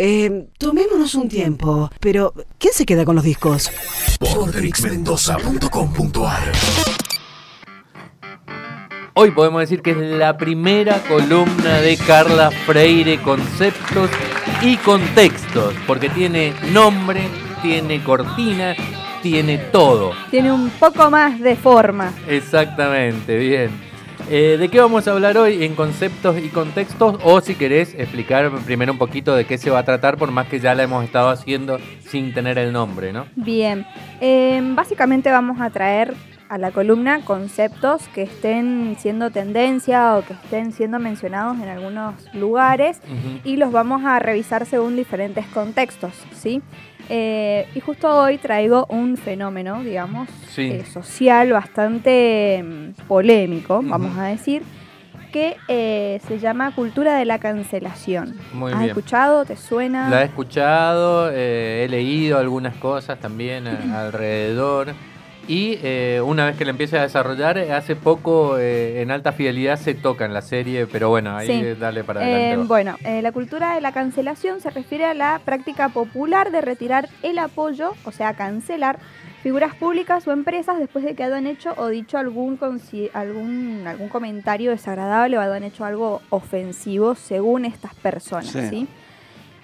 Eh, tomémonos un tiempo, pero ¿quién se queda con los discos? Vortexmendoza.com.ar Hoy podemos decir que es la primera columna de Carla Freire, conceptos y contextos, porque tiene nombre, tiene cortina, tiene todo. Tiene un poco más de forma. Exactamente, bien. Eh, ¿De qué vamos a hablar hoy en conceptos y contextos? O si querés explicar primero un poquito de qué se va a tratar, por más que ya la hemos estado haciendo sin tener el nombre, ¿no? Bien. Eh, básicamente vamos a traer a la columna conceptos que estén siendo tendencia o que estén siendo mencionados en algunos lugares y los vamos a revisar según diferentes contextos, ¿sí? Eh, y justo hoy traigo un fenómeno, digamos, Sí. eh, social bastante mm, polémico, vamos a decir, que eh, se llama cultura de la cancelación. Muy ¿Has bien. escuchado? ¿Te suena? La he escuchado, eh, he leído algunas cosas también alrededor. Y eh, una vez que la empiece a desarrollar, eh, hace poco eh, en alta fidelidad se toca en la serie, pero bueno, ahí Sí. eh, dale para adelante. bueno, eh, la cultura de la cancelación se refiere a la práctica popular de retirar el apoyo, o sea, cancelar figuras públicas o empresas después de que hayan hecho o dicho algún, algún, algún comentario desagradable o hayan hecho algo ofensivo según estas personas. Sí. ¿sí?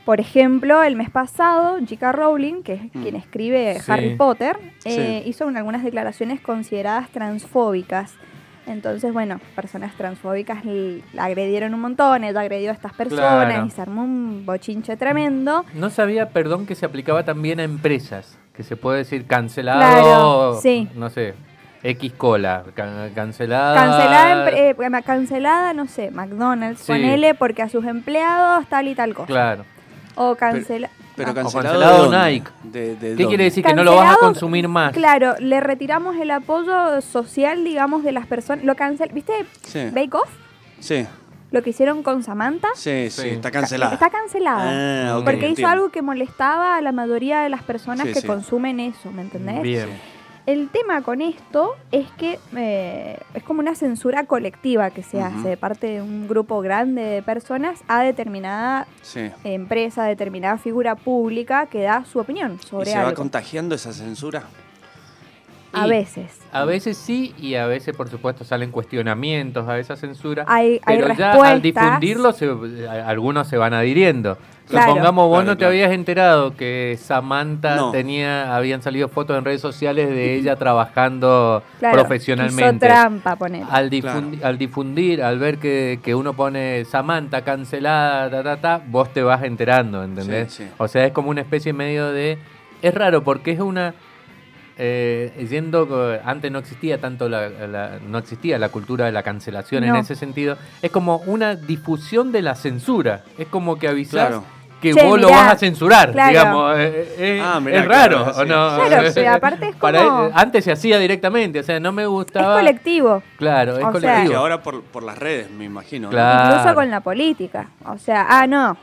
Por ejemplo, el mes pasado, J.K. Rowling, que es Mm. quien escribe Sí. Harry Potter, eh, Sí. hizo un- algunas declaraciones consideradas transfóbicas. Entonces, bueno, personas transfóbicas la agredieron un montón, ella agredió a estas personas Claro. y se armó un bochinche tremendo. No sabía, perdón, que se aplicaba también a empresas, que se puede decir cancelado, Claro, sí. no sé, X cola, can- cancelada. Cancelada, eh, cancelada, no sé, McDonald's, Sí. ponele porque a sus empleados tal y tal cosa. Claro. O cancela... Pero Ah. cancelado, cancelado de dónde? Nike. De- de ¿Qué dónde? quiere decir? Que no lo vas a consumir más. Claro, le retiramos el apoyo social, digamos, de las personas. Lo cancel ¿Viste Sí. Bake Off? Sí, Lo que hicieron con Samantha. sí, Sí. sí, está cancelada. Está cancelada. Ah, porque hizo algo que molestaba a la mayoría de las personas Sí, que sí. consumen eso, ¿me entendés? Bien. El tema con esto es que eh, es como una censura colectiva que se hace de parte de un grupo grande de personas a determinada Sí. empresa, determinada figura pública que da su opinión ¿Y sobre se va contagiando esa censura? A Y veces. A veces sí y a veces, por supuesto, salen cuestionamientos a esa censura. Hay, hay pero ya respuestas. al difundirlo, se- a- algunos se van adhiriendo. Claro. Supongamos vos Claro, no te claro. habías enterado que Samantha No. tenía, habían salido fotos en redes sociales de ella trabajando Claro, profesionalmente. Hizo trampa, poner. Al, difundi- al difundir, al ver que, que uno pone Samantha cancelada, ta, ta, ta, vos te vas enterando, ¿entendés? Sí, sí. O sea, es como una especie medio de... Es raro porque es una... eh, yendo antes no existía tanto la, la- no existía la cultura de la cancelación en ese sentido es como una difusión de la censura es como que avisás Claro. que Che, vos lo vas a censurar claro. digamos eh, eh, Ah, mirá, es raro claro, ¿o sí. no? Claro, pero aparte es Para- como- antes se hacía directamente o sea no me es gustaba colectivo. Claro, es O sea- colectivo. Que ahora por, por las redes, me imagino. ¿no? Claro. Incluso con la política. O sea, ah, no.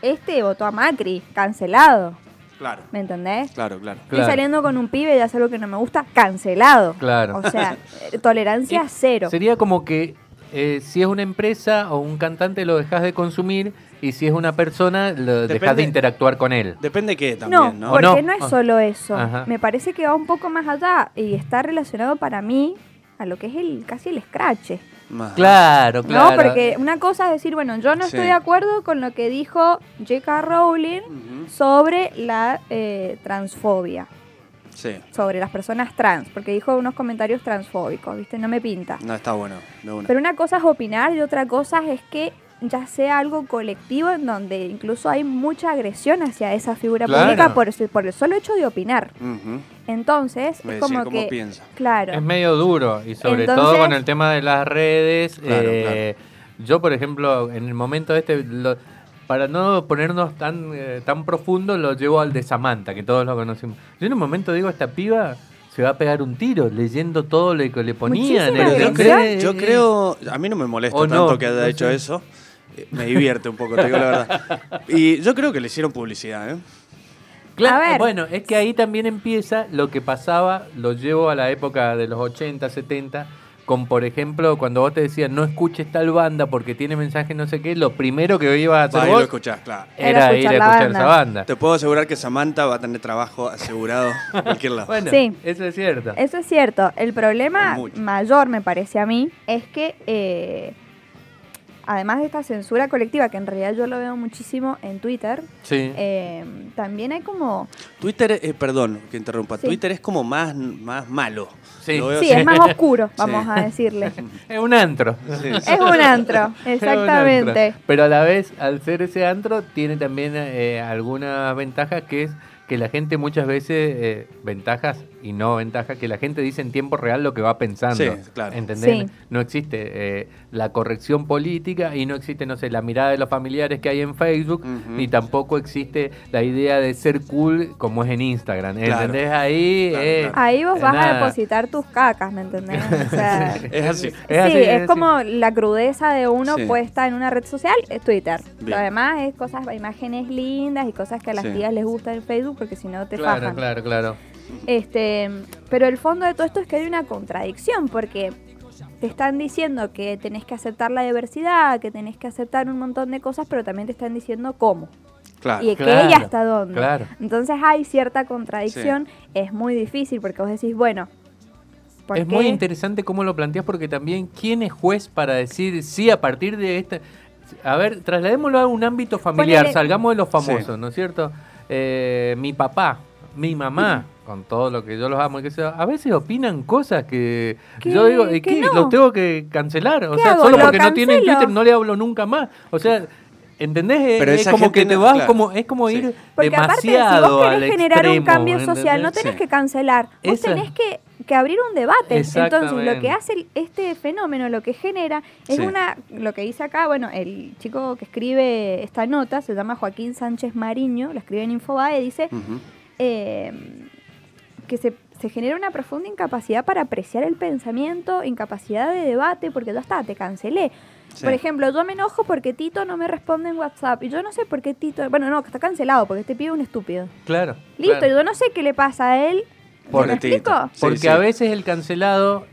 Este votó a Macri, cancelado. Claro, ¿Me entendés? claro, claro. Estoy Claro. saliendo con un pibe y hace algo que no me gusta, cancelado. Claro. O sea, eh, tolerancia cero. Sería como que eh, si es una empresa o un cantante lo dejas de consumir y si es una persona lo dejas de Depende- interactuar con él. Depende qué también, ¿no? ¿O porque no? no, es Ah. solo eso. Ajá. Me parece que va un poco más allá y está relacionado para mí a lo que es el casi el scratch. Claro, claro. ¿No? Porque una cosa es decir, bueno, yo no Sí. estoy de acuerdo con lo que dijo J.K. Rowling sobre la eh, transfobia, Sí, sobre las personas trans, porque dijo unos comentarios transfóbicos, ¿viste? No me pinta. no está bueno. de una. Pero una cosa es opinar y otra cosa es que ya sea algo colectivo en donde incluso hay mucha agresión hacia esa figura Claro. pública por, el- por el solo hecho de opinar. Entonces, Me es como cómo que... piensa. Claro. Es medio duro y sobre Entonces- todo con el tema de las redes. Claro, eh, Yo, por ejemplo, en el momento este, lo- para no ponernos tan, eh, tan profundo, lo llevo al de Samantha, que todos lo conocemos. Yo en un momento digo, esta piba se va a pegar un tiro leyendo todo lo que le ponían. Yo, creo, yo creo, a mí no me molesta O no, tanto que haya no hecho sé. eso. Me divierte un poco, te digo la verdad. Y yo creo que le hicieron publicidad, ¿eh? Claro, A ver. bueno, es que ahí también empieza lo que pasaba, lo llevo a la época de los 80, 70, con, por ejemplo, cuando vos te decías no escuches tal banda porque tiene mensaje no sé qué, lo primero que ibas a hacer Va y lo vos escuchás, claro. era, Era ir a escuchar banda. esa banda. Te puedo asegurar que Samantha va a tener trabajo asegurado en cualquier lado. Bueno, Sí. eso es cierto. Eso es cierto. El problema mayor, me parece a mí, es que eh, además de esta censura colectiva, que en realidad yo lo veo muchísimo en Twitter, Sí. eh, también hay como... Twitter, eh, perdón que interrumpa, Sí. Twitter es como más, más malo. Sí. Veo es más oscuro, Sí. vamos a decirle. Es un antro. Es un antro, Es un exactamente. antro. Pero a la vez, al ser ese antro, tiene también eh, algunas ventajas que es que la gente muchas veces, eh, ventajas y no ventajas, que la gente dice en tiempo real lo que va pensando. Sí, claro. ¿Entendés? Sí. No existe eh, la corrección política y no existe, no sé, la mirada de los familiares que hay en Facebook, ni tampoco existe la idea de ser cool como es en Instagram. Claro. ¿Entendés? Ahí Claro, eh, claro. Ahí vos vas a depositar tus cacas, ¿me entendés? O sea, Es así. Es sí, así, es, así. como la crudeza de uno Sí. puesta en una red social, es Twitter. Bien. Lo demás es cosas, imágenes lindas y cosas que a las Sí. tías les gusta en Facebook porque si no te Claro, fajan. claro, claro. Este, pero el fondo de todo esto es que hay una contradicción porque te están diciendo que tenés que aceptar la diversidad, que tenés que aceptar un montón de cosas, pero también te están diciendo cómo Claro. y claro, qué y hasta dónde. claro. Entonces hay cierta contradicción, es muy difícil porque vos decís, bueno, ¿por Es qué? muy interesante cómo lo planteas porque también quién es juez para decir sí a partir de esta... A ver, trasladémoslo a un ámbito familiar, Ponele- salgamos de los famosos, Sí. ¿no es cierto? Eh, mi papá, mi mamá, con todo lo que yo los amo y que sea, a veces opinan cosas que yo digo, ¿y que qué? no. ¿Los tengo que cancelar? O ¿Qué sea, hago? solo ¿Lo porque no tienen? Twitter no le hablo nunca más. O sea, ¿entendés? Pero es como que te no- vas, claro. como, es como Sí. ir Porque aparte, si demasiado vos al querés generar un extremo, cambio social, no tenés Sí. que cancelar, vos Esa- tenés que, que abrir un debate. Entonces, lo que hace este fenómeno, lo que genera, es Sí. una, lo que dice acá, bueno, el chico que escribe esta nota se llama Joaquín Sánchez Mariño, lo escribe en Infobae, dice. Eh, que se, se genera una profunda incapacidad para apreciar el pensamiento, incapacidad de debate, porque ya está, te cancelé. Sí. Por ejemplo, yo me enojo porque Tito no me responde en WhatsApp. Y yo no sé por qué Tito. Bueno, no, que está cancelado porque este pibe es un estúpido. Claro. Listo, claro. yo no sé qué le pasa a él. Por ¿Me Tito. explico? Sí, Porque sí. a veces el cancelado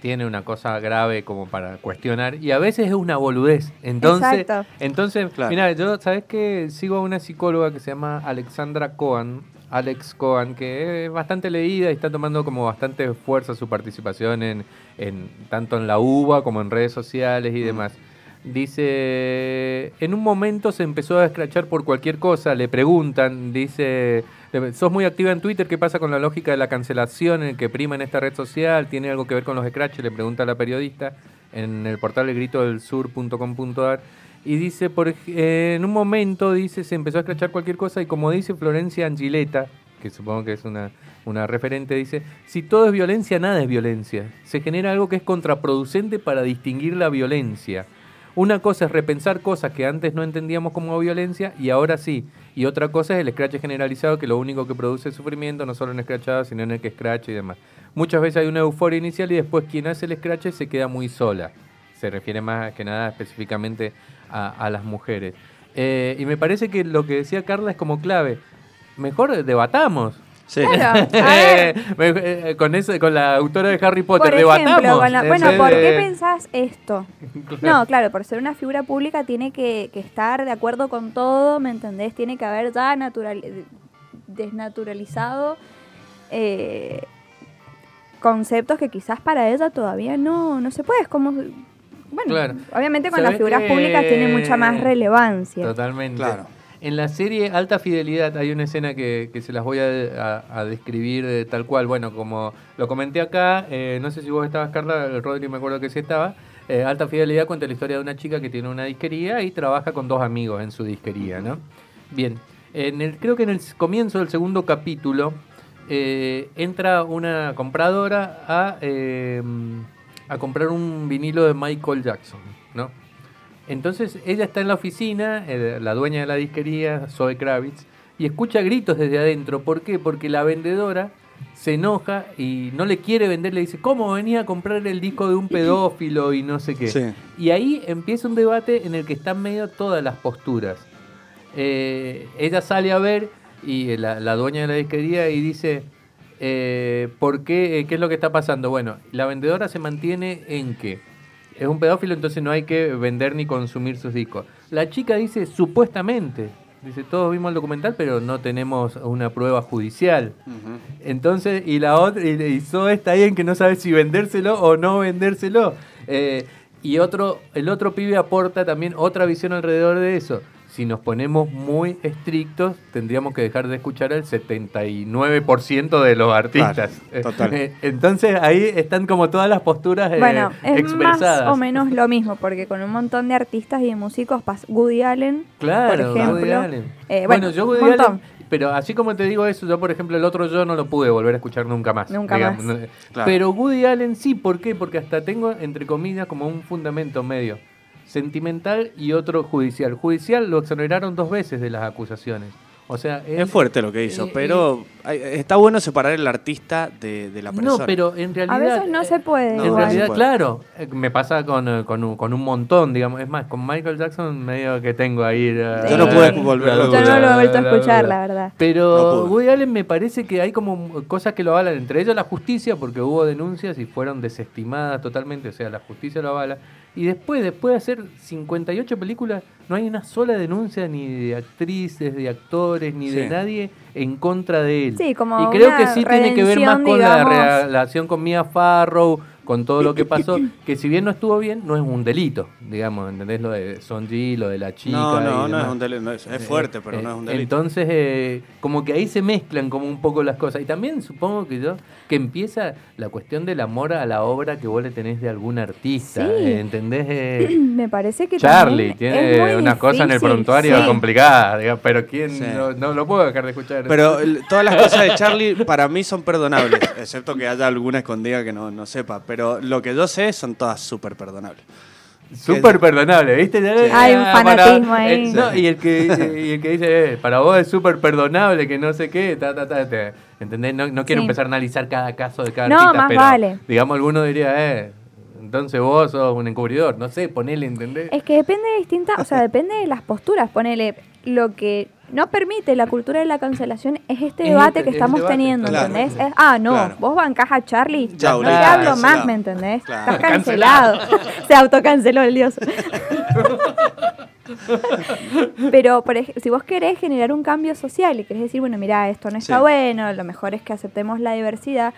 tiene una cosa grave como para cuestionar y a veces es una boludez. Entonces, Exacto. entonces Claro. mira, yo sabes que sigo a una psicóloga que se llama Alexandra Cohen, Alex Cohen, que es bastante leída y está tomando como bastante fuerza su participación en, en tanto en la UBA como en redes sociales y Mm. demás. Dice, en un momento se empezó a escrachar por cualquier cosa, le preguntan, dice, sos muy activa en Twitter, ¿qué pasa con la lógica de la cancelación en el que prima en esta red social? ¿Tiene algo que ver con los scratches? Le pregunta a la periodista en el portal elgritodelsur.com.ar y dice, por, eh, en un momento, dice, se empezó a escrachar cualquier cosa y como dice Florencia Angileta, que supongo que es una, una referente, dice, si todo es violencia, nada es violencia. Se genera algo que es contraproducente para distinguir la violencia. Una cosa es repensar cosas que antes no entendíamos como violencia y ahora sí. Y otra cosa es el scratch generalizado que lo único que produce es sufrimiento, no solo en scratchado, sino en el que scratch y demás. Muchas veces hay una euforia inicial y después quien hace el scratch se queda muy sola. Se refiere más que nada específicamente a, a las mujeres. Eh, y me parece que lo que decía Carla es como clave. Mejor debatamos. Sí. Claro. Me- eh, con, eso, con la autora de Harry Potter, Por ejemplo, debatamos. con la- En bueno, ¿por qué pensás esto? Claro. No, claro, por ser una figura pública tiene que, que estar de acuerdo con todo, ¿me entendés? Tiene que haber ya natural, desnaturalizado eh, conceptos que quizás para ella todavía no, no se puede. Es como, bueno, Claro. obviamente con ¿Sabés las figuras que- públicas tiene mucha más relevancia. Totalmente. Claro. En la serie Alta Fidelidad hay una escena que, que se las voy a, a- a describir de tal cual. Bueno, como lo comenté acá, eh, no sé si vos estabas, Carla, el Rodri me acuerdo que sí estaba. Eh, Alta Fidelidad cuenta la historia de una chica que tiene una disquería y trabaja con dos amigos en su disquería, ¿no? Bien, en el, creo que en el comienzo del segundo capítulo eh, entra una compradora a, eh, a comprar un vinilo de Michael Jackson, ¿no? Entonces ella está en la oficina, eh, la dueña de la disquería, Zoe Kravitz, y escucha gritos desde adentro. ¿Por qué? Porque la vendedora se enoja y no le quiere vender, le dice, ¿cómo venía a comprar el disco de un pedófilo y no sé qué? Sí. Y ahí empieza un debate en el que están medio todas las posturas. Eh, ella sale a ver y la, la dueña de la disquería y dice, eh, ¿por qué, eh, ¿qué es lo que está pasando? Bueno, la vendedora se mantiene en que es un pedófilo, entonces no hay que vender ni consumir sus discos. La chica dice supuestamente, dice, todos vimos el documental, pero no tenemos una prueba judicial. Entonces, y la otra, y, y Zoe está ahí en que no sabe si vendérselo o no vendérselo. Eh, y otro, el otro pibe aporta también otra visión alrededor de eso. Si nos ponemos muy estrictos, tendríamos que dejar de escuchar al 79% de los artistas. Claro, total. Eh, Entonces ahí están como todas las posturas eh, Bueno, es expresadas. más o menos lo mismo, porque con un montón de artistas y de músicos, Woody Allen, Claro, por ejemplo. Woody Allen. eh, bueno, bueno, yo Woody montón. Allen, pero así como te digo eso, yo por ejemplo el otro yo no lo pude volver a escuchar nunca más. Nunca más. Claro. Pero Woody Allen sí, ¿por qué? Porque hasta tengo, entre comillas, como un fundamento medio sentimental y otro judicial. Judicial lo exoneraron dos veces de las acusaciones. O sea, él- Es fuerte lo que hizo, eh, pero hay- está bueno separar el artista de, de la persona. No, pero en realidad... A veces no se puede. No, En igual. realidad, puede. claro, eh, me pasa con, eh, con, un, con un montón, digamos. Es más, con Michael Jackson medio que tengo ahí... eh, Yo no pude volverlo a Yo no lo he vuelto a escuchar, la verdad. No Pero. Woody Allen me parece que hay como cosas que lo avalan, entre ellas la justicia, porque hubo denuncias y fueron desestimadas totalmente, o sea, la justicia lo avala. Y después, después de hacer 58 películas, no hay una sola denuncia ni de actrices, de actores, ni de nadie en contra de él. Sí, como y creo una que sí tiene que ver más con la relación con Mia Farrow, con todo lo que pasó, que si bien no estuvo bien, no es un delito, digamos, ¿entendés? Lo de Sonji, lo de la chica. no, y no, no es un delito. no es, es fuerte, pero Eh, no es un delito. Entonces, eh, como que ahí se mezclan como un poco las cosas. Y también supongo que yo, que empieza la cuestión del amor a la obra que vos le tenés de algún artista. Sí. eh, ¿Entendés? Eh, Me parece que Charlie tiene muy unas cosas en el prontuario sí. complicadas, digamos, pero ¿quién Sí. no, no lo puedo dejar de escuchar? Pero el- todas las cosas de Charlie para mí son perdonables, excepto que haya alguna escondida que no, no sepa. Pero lo que yo sé son todas súper perdonables. Súper perdonable, ¿viste? Sí. Hay un ah, fanatismo para- ahí. no, y el que, y el que dice, eh, para vos es súper perdonable, que no sé qué, ta, ta, ta, te- ¿entendés? No, no quiero Sí. empezar a analizar cada caso de cada No, artista, más pero vale. digamos alguno diría, eh, entonces vos sos un encubridor, no sé, ponele, ¿entendés? Es que depende de distintas, o sea, depende de las posturas. Ponele, lo que no permite la cultura de la cancelación es este Es debate este- que estamos debate, teniendo, claro. ¿entendés? Es, ah, no, Claro. vos bancás a Charlie, Ya, no te hablo más, ¿me entendés? Claro. Estás cancelado. Se autocanceló el dios. Pero por si vos querés generar un cambio social y querés decir, bueno, mira, esto no está Sí. bueno, lo mejor es que aceptemos la diversidad,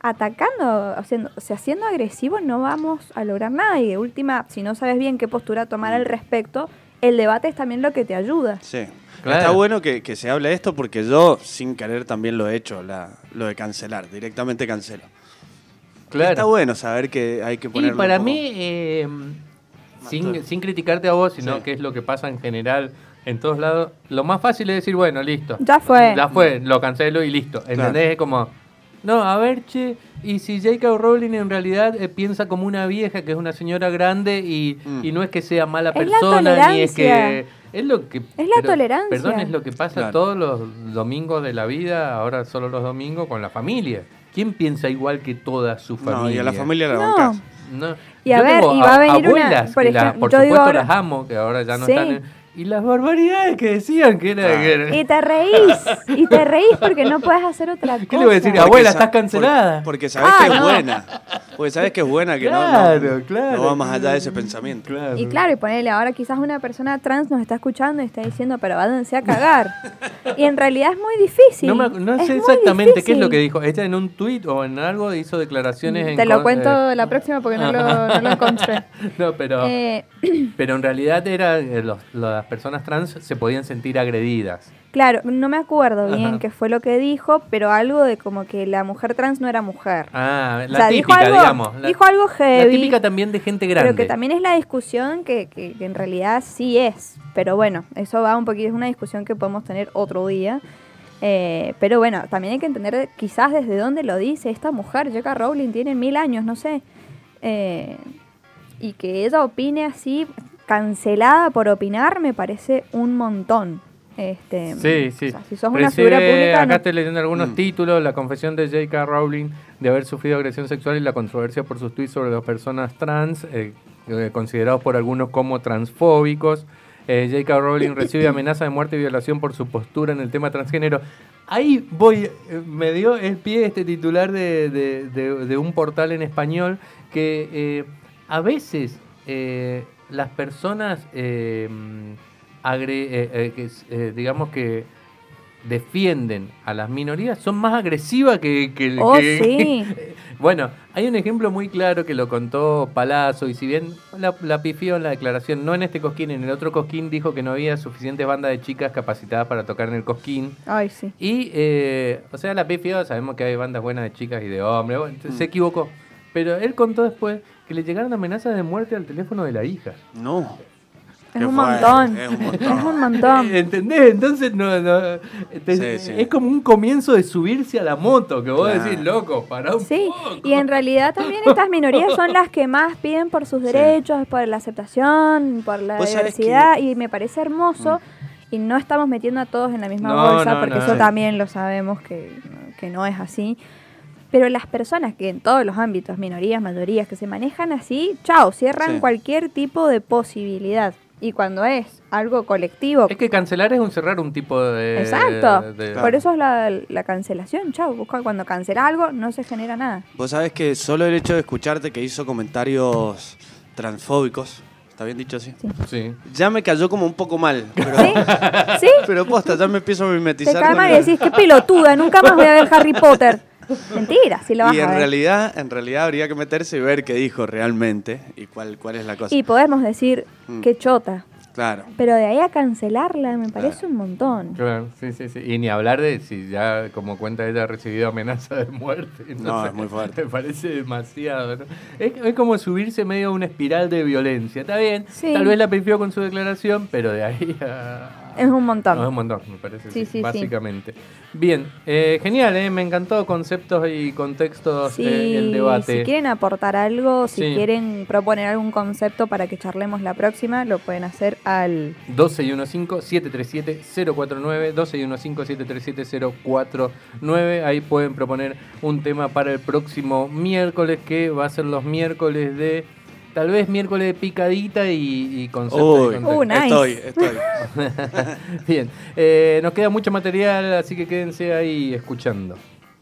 atacando, haciendo, o sea, siendo agresivo no vamos a lograr nada. Y de última, si no sabes bien qué postura tomar al respecto, el debate es también lo que te ayuda. Sí. Claro. Está bueno que, que se hable de esto porque yo, sin querer, también lo he hecho, la, lo de cancelar. Directamente cancelo. Claro. Está bueno saber que hay que Y ponerlo para un poco- mí, eh, sin, sin criticarte a vos, sino Sí. que es lo que pasa en general en todos lados, lo más fácil es decir, bueno, listo. Ya fue. Ya fue, lo cancelo y listo. ¿Entendés? Es como, no, a ver, che, y si J.K. Rowling en realidad eh, piensa como una vieja, que es una señora grande y, Mm. y no es que sea mala Es la persona, ni es que... Es lo que... Es la tolerancia. Perdón, es lo que pasa Claro. todos los domingos de la vida, ahora solo los domingos, con la familia. ¿Quién piensa igual que toda su familia? No, y a la familia la No. bancás. No. Y a Yo ver, tengo y va a venir una- abuelas, por la- ejemplo, por yo digo supuesto ahora- las amo, que ahora ya no Sí. están. en- y las barbaridades que decían que era. Claro. que era- Y te reís, y te reís porque no puedes hacer otra cosa. ¿Qué le voy a decir? Porque Abuela, estás cancelada. Porque, porque sabes Ah, que es no. buena. Porque sabes que es buena, que no- Claro, no, claro. no va más allá de ese pensamiento. Claro. Y claro, y ponele, ahora quizás una persona trans nos está escuchando y está diciendo, pero váyanse a cagar. y en realidad es muy difícil. No, me no sé exactamente qué es lo que dijo. Ella en un tuit o en algo hizo declaraciones en Te lo cuento eh, la próxima porque no lo, no lo encontré. no, pero, Eh, pero en realidad era eh, los- las personas trans se podían sentir agredidas. claro, no me acuerdo bien Ajá. qué fue lo que dijo, pero algo de como que la mujer trans no era mujer. Ah, la o sea, dijo típica, algo, digamos. La, dijo algo la heavy. típica también de gente grande. Pero que también es la discusión que, que- que en realidad sí es. Pero bueno, eso va un poquito, es una discusión que podemos tener otro día. Eh, pero bueno, también hay que entender quizás desde dónde lo dice esta mujer. J.K. Rowling tiene mil años, no sé. Eh, y que ella opine así, cancelada por opinar, me parece un montón. Este, Sí, sí. o sea, si sos una figura pública, Acá no- estoy leyendo algunos Mm. títulos. La confesión de J.K. Rowling de haber sufrido agresión sexual y la controversia por sus tweets sobre las personas trans, eh, eh, considerados por algunos como transfóbicos. eh, J.K. Rowling recibe amenaza de muerte y violación por su postura en el tema transgénero. Ahí voy, me dio el pie este titular de, de- de- de un portal en español que eh, a veces eh, las personas, eh, agre- eh, eh, que eh, digamos que defienden a las minorías son más agresivas que... que- Oh, que- sí. bueno, hay un ejemplo muy claro que lo contó Palazzo y si bien la, la pifió en la declaración, no en este cosquín, en el otro cosquín dijo que no había suficientes bandas de chicas capacitadas para tocar en el cosquín. Ay, sí. Y, eh, o sea, la pifió, sabemos que hay bandas buenas de chicas y de hombres, bueno, se equivocó. Pero él contó después que le llegaron amenazas de muerte al teléfono de la hija. No. Es un montón. es un montón. Es un montón. ¿Entendés? Entonces no, no, te- Sí, sí. es como un comienzo de subirse a la moto, que vos Claro. decís, loco, pará un Sí, poco. y en realidad también estas minorías son las que más piden por sus derechos, por la aceptación, por la diversidad, y me parece hermoso. Y no estamos metiendo a todos en la misma No, bolsa, no, porque no. eso Sí. también lo sabemos que, que no es así. Pero las personas que en todos los ámbitos, minorías, mayorías, que se manejan así, chao, cierran Sí. cualquier tipo de posibilidad. Y cuando es algo colectivo, Es que cancelar es un cerrar un tipo de... exacto, de- por eso es la, la cancelación, chao. Busca- Cuando cancela algo, no se genera nada. Vos sabés que solo el hecho de escucharte que hizo comentarios transfóbicos, ¿está bien dicho así? Sí. Ya me cayó como un poco mal. Pero, ¿Sí? ¿Sí? pero posta, ya me empiezo a Te mimetizar. cae mal y decís, qué pelotuda, nunca más voy a ver Harry Potter. Mentira, si lo vas Y a en ver. realidad, en realidad habría que meterse y ver qué dijo realmente y cuál, cuál es la cosa. Y podemos decir, Mm. qué chota. Claro. Pero de ahí a cancelarla me parece Claro. un montón. Claro, sí, sí, sí. Y ni hablar de si ya, como cuenta ella, ha recibido amenaza de muerte. No, es muy fuerte. Me parece demasiado. ¿no? Es, es como subirse medio a una espiral de violencia. Está bien, Sí. tal vez la pifió con su declaración, pero de ahí a... Es un montón. No, es un montón, me parece, Sí, sí, sí, sí. básicamente. Bien, eh, genial, eh, me encantó conceptos y contextos Sí, eh, el debate. si quieren aportar algo, si quieren proponer algún concepto para que charlemos la próxima, lo pueden hacer al 12 y 737-049, 12 y 737-049. Ahí pueden proponer un tema para el próximo miércoles, que va a ser los miércoles de. Tal vez miércoles de picadita y, y conceptos. y Uy, contextos. Uh, nice. estoy, estoy. Bien, eh, nos queda mucho material, así que quédense ahí escuchando.